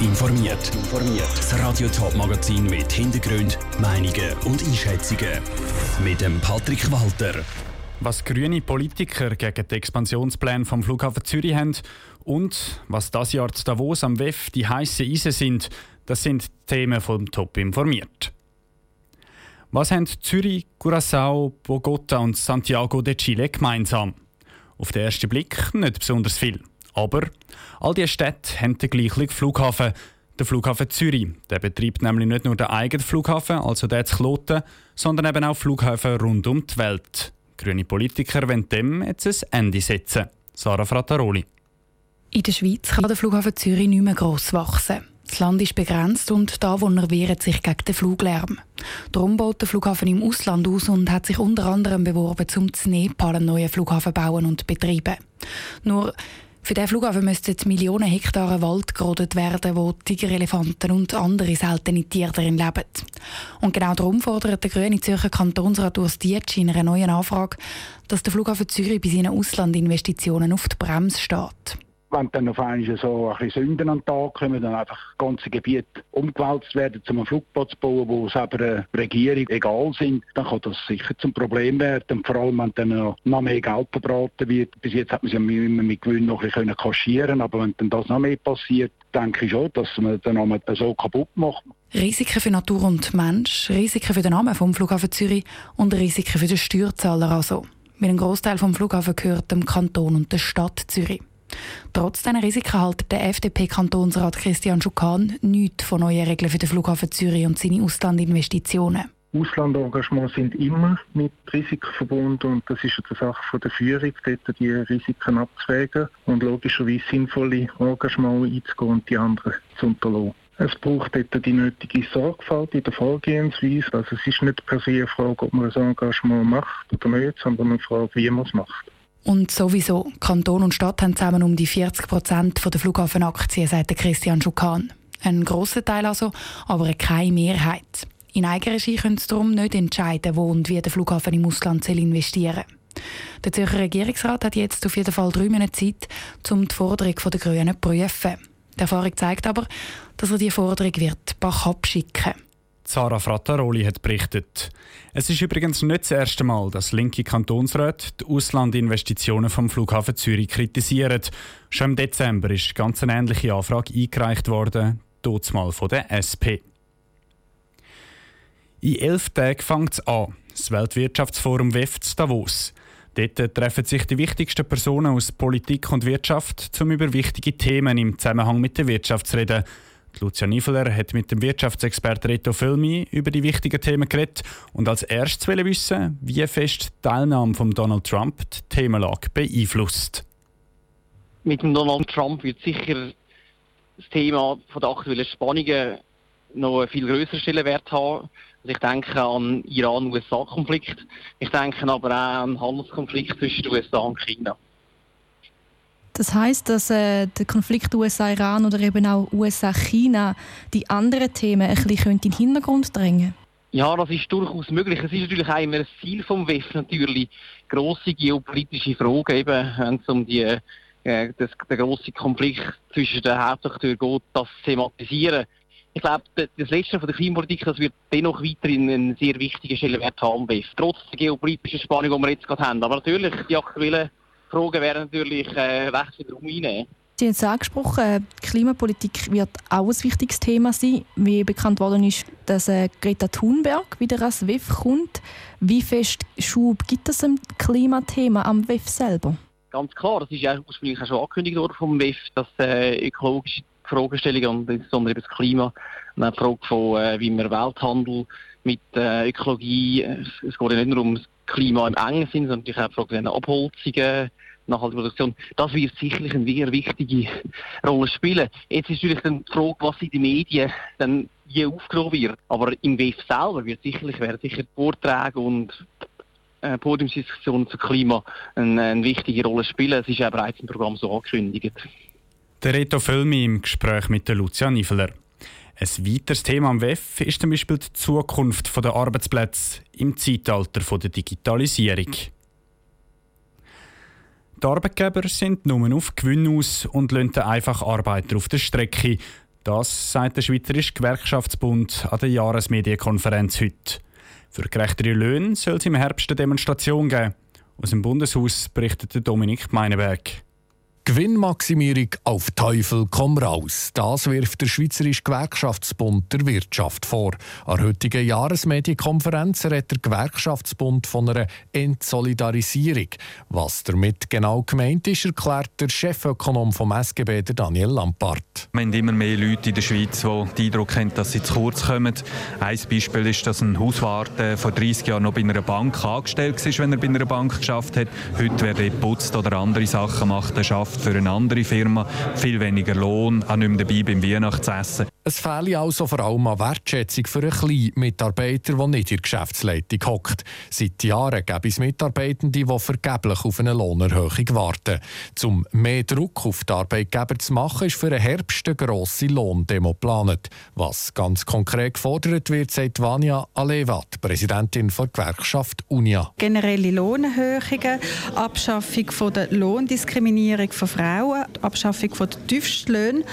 informiert. Das Radio Top Magazin mit Hintergrund, Meinungen und Einschätzungen mit dem Patrick Walter. Was grüne Politiker gegen die Expansionspläne vom Flughafen Zürich haben und was das Jahr zu Davos am WEF die heiße Eisen sind, das sind Themen vom Top informiert. Was haben Zürich, Curaçao, Bogota und Santiago de Chile gemeinsam? Auf den ersten Blick nicht besonders viel. Aber all diese Städte haben den gleichen Flughafen, den Flughafen Zürich. Der betreibt nämlich nicht nur den eigenen Flughafen, also den zu Kloten, sondern eben auch Flughäfen rund um die Welt. Grüne Politiker wollen dem jetzt ein Ende setzen. Sarah Frattaroli. In der Schweiz kann der Flughafen Zürich nicht mehr gross wachsen. Das Land ist begrenzt und da Anwohner wehren sich gegen den Fluglärm. Darum baut der Flughafen im Ausland aus und hat sich unter anderem beworben, um zu Nepal einen neuen Flughafen bauen und betreiben. Nur für diesen Flughafen müssten Millionen Hektare Wald gerodet werden, wo Tiger, Elefanten und andere seltene Tiere darin leben. Und genau darum fordert der grüne Zürcher Kantonsrat Urs Dietsch in einer neuen Anfrage, dass der Flughafen Zürich bei seinen Auslandinvestitionen auf die Bremse steht wenn dann auf einmal so ein bisschen Sünden an den Tag kommen, dann einfach ganze Gebiete umgewälzt werden, um einen Flugplatz zu bauen, wo es aber der Regierung egal sind, dann kann das sicher zum Problem werden. vor allem, wenn dann noch mehr Geld verbraten wird. Bis jetzt hat man es ja immer mit Gewinn noch ein bisschen kaschieren aber wenn dann das noch mehr passiert, denke ich schon, dass man den Namen so kaputt macht. Risiken für Natur und Mensch, Risiken für den Namen vom Flughafen Zürich und Risiken für den Steuerzahler also. Weil ein Großteil vom Flughafen gehört dem Kanton und der Stadt Zürich. Trotz dieser Risiken hält der FDP-Kantonsrat Christian Schukan nichts von neuen Regeln für den Flughafen Zürich und seine Auslandinvestitionen. Auslandengagements sind immer mit Risiken verbunden und das ist eine Sache von der Führung, dort die Risiken abzuwägen und logischerweise sinnvolle Engagements einzugehen und die anderen zu unterlassen. Es braucht dort die nötige Sorgfalt in der Vorgehensweise. Also es ist nicht per se eine Frage, ob man ein Engagement macht oder nicht, sondern eine Frage, wie man es macht. Und sowieso, Kanton und Stadt haben zusammen um die 40 Prozent der Flughafenaktien, sagt Christian Schukan. Ein grosser Teil also, aber keine Mehrheit. In Eigenregie können sie darum nicht entscheiden, wo und wie der Flughafen im Ausland investieren soll. Der Zürcher Regierungsrat hat jetzt auf jeden Fall drei Monate Zeit, um die Forderung der Grünen zu prüfen. Die Erfahrung zeigt aber, dass er die Forderung wird Bach abschicken wird. Sarah Frattaroli hat berichtet. Es ist übrigens nicht das erste Mal, dass linke Kantonsräte die Auslandinvestitionen vom Flughafen Zürich kritisieren. Schon im Dezember ist ganz eine ähnliche Anfrage eingereicht worden, mal von der SP. In elf Tagen fängt es an, das Weltwirtschaftsforum WEF zu Davos. Dort treffen sich die wichtigsten Personen aus Politik und Wirtschaft, um über wichtige Themen im Zusammenhang mit der Wirtschaft zu reden. Lucia Niveler hat mit dem Wirtschaftsexperten Reto Filmi über die wichtigen Themen geredet und als erstes will wissen, wie fest die Teilnahme von Donald Trump die Themenlage beeinflusst. Mit dem Donald Trump wird sicher das Thema von der aktuellen Spannungen noch einen viel größeren Stellenwert haben. Also ich denke an Iran-USA-Konflikt. Ich denke aber auch an den Handelskonflikt zwischen den USA und China. Das heißt, dass äh, der Konflikt USA-Iran oder eben auch USA-China die anderen Themen ein bisschen in den Hintergrund drängen ja, das ist durchaus möglich. Es ist natürlich auch immer ein Ziel vom WEF natürlich, grosse geopolitische Fragen, eben, wenn es um die, äh, das, den grossen Konflikt zwischen den Hauptakteuren geht, das thematisieren. Ich glaube, das Letzte von der Klimapolitik, das wird dennoch weiterhin einen sehr wichtigen Stellenwert haben, WEF, trotz der geopolitischen Spannung, die wir jetzt gerade haben. Aber natürlich, die aktuellen Fragen werden natürlich äh, viel Raum einnehmen. Sie haben es angesprochen, Klimapolitik wird auch ein wichtiges Thema sein. Wie bekannt worden ist, dass äh, Greta Thunberg wieder als WEF kommt. Wie fest Schub gibt es im Klimathema am WEF selber? Ganz klar, das ist ja ursprünglich auch schon angekündigt worden vom WEF, dass äh, ökologische Fragestellungen und insbesondere über das Klima die Frage von, äh, wie wir Welthandel mit äh, Ökologie, es geht ja nicht nur um Klima im engen Sinn, sondern natürlich auch die Frage der Abholzungen, nachhaltige Produktion, das wird sicherlich eine sehr wichtige Rolle spielen. Jetzt ist natürlich dann die Frage, was in den Medien dann je aufgenommen wird. Aber im WEF selber wird sicherlich, werden sicher Vorträge und äh, Podiumsdiskussionen zum Klima eine, eine, wichtige Rolle spielen. Es ist ja bereits im Programm so angekündigt. Der Reto Völmi im Gespräch mit der Lucia Niveler. Ein weiteres Thema am WEF ist zum Beispiel die Zukunft der Arbeitsplätze im Zeitalter der Digitalisierung. Die Arbeitgeber sind nur auf Gewinn aus und lassen einfach Arbeiter auf der Strecke. Das sagt der Schweizerische Gewerkschaftsbund an der Jahresmedienkonferenz heute. Für gerechtere Löhne soll es im Herbst eine Demonstration geben. Aus dem Bundeshaus berichtet Dominik Meineberg. Gewinnmaximierung auf Teufel komm raus. Das wirft der Schweizerische Gewerkschaftsbund der Wirtschaft vor. An der heutigen Jahresmedienkonferenz redet der Gewerkschaftsbund von einer Entsolidarisierung. Was damit genau gemeint ist, erklärt der Chefökonom vom SGB, Daniel Lampard. Wir haben immer mehr Leute in der Schweiz, die den Eindruck haben, dass sie zu kurz kommen. Ein Beispiel ist, dass ein Hauswart vor 30 Jahren noch bei einer Bank angestellt war, wenn er bei einer Bank geschafft hat. Heute, wer putzt oder andere Sachen macht, der schafft für eine andere Firma, viel weniger Lohn, auch nicht mehr dabei beim Weihnachtsessen. Es fehle also vor allem an Wertschätzung für einen kleinen Mitarbeiter, der nicht in der Geschäftsleitung hockt. Seit Jahren gibt es Mitarbeitende, die vergeblich auf eine Lohnerhöhung warten. Um mehr Druck auf die Arbeitgeber zu machen, ist für den Herbst eine grosse Lohndemo geplant. Was ganz konkret gefordert wird, sagt Vania Alevat, Präsidentin der Gewerkschaft UNIA. Generelle Lohnerhöhungen, Abschaffung der Lohndiskriminierung von Frauen, Abschaffung der Tiefstlöhne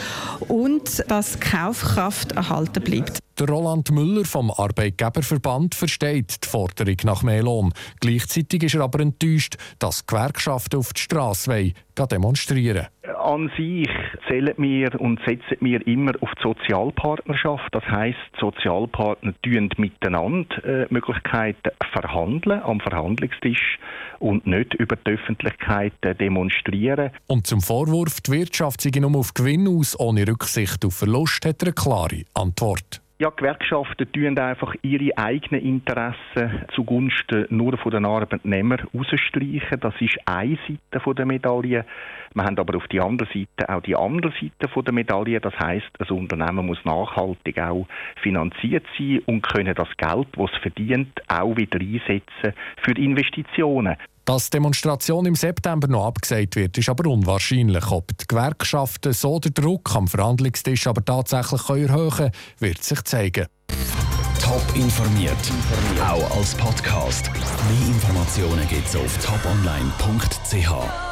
und das Kaufkraft erhalten bleibt. Der Roland Müller vom Arbeitgeberverband versteht die Forderung nach mehr Lohn. Gleichzeitig ist er aber enttäuscht, dass Gewerkschaften auf die Straße demonstrieren An sich zählen wir und setzen wir immer auf die Sozialpartnerschaft. Das heisst, die Sozialpartner tun miteinander äh, Möglichkeiten verhandeln am Verhandlungstisch und nicht über die Öffentlichkeit äh, demonstrieren. Und zum Vorwurf, die Wirtschaft sei nur auf Gewinn aus, ohne Rücksicht auf Verlust, hat er eine klare Antwort. Ja, Gewerkschaften tun einfach ihre eigenen Interessen zugunsten nur von den Arbeitnehmern rausstreichen. Das ist eine Seite der Medaille. Wir haben aber auf der anderen Seite auch die andere Seite der Medaille. Das heißt, ein Unternehmen muss nachhaltig auch finanziert sein und können das Geld, das es verdient, auch wieder einsetzen für Investitionen. Dass die Demonstration im September noch abgesagt wird, ist aber unwahrscheinlich. Ob die Gewerkschaften so den Druck am Verhandlungstisch aber tatsächlich erhöhen können, wird sich zeigen. Top informiert, auch als Podcast. Mehr Informationen gibt es auf toponline.ch.